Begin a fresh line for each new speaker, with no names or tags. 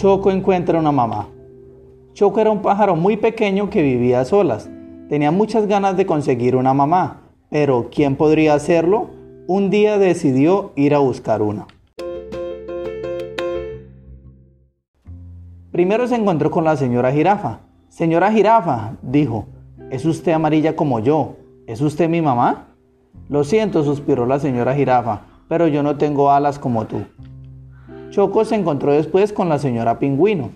Choco encuentra una mamá. Choco era un pájaro muy pequeño que vivía a solas. Tenía muchas ganas de conseguir una mamá, pero ¿quién podría hacerlo? Un día decidió ir a buscar una. Primero se encontró con la señora jirafa. Señora jirafa, dijo, ¿es usted amarilla como yo? ¿Es usted mi mamá? Lo siento, suspiró la señora jirafa, pero yo no tengo alas como tú. Choco se encontró después con la señora pingüino.